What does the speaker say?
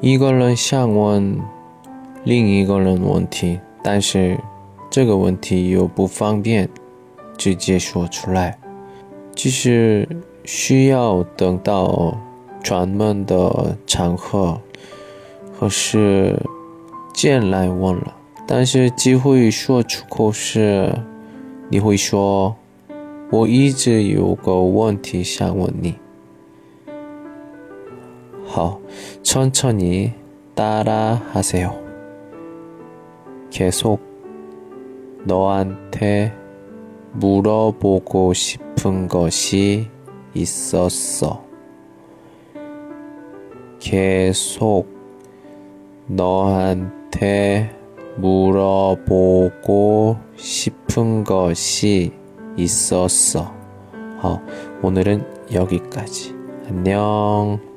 一个人想问另一个人问题，但是这个问题又不方便直接说出来，就是需要等到专门的场合或是见来问了。但是机会说出口时，你会说：“我一直有个问题想问你。” 好，천천히 따라 하세요。 계속 너한테 물어보고 싶은 것이 있었어. 계속 너한테 물어보고 싶은 것이 있었어. 어, 오늘은 여기까지. 안녕.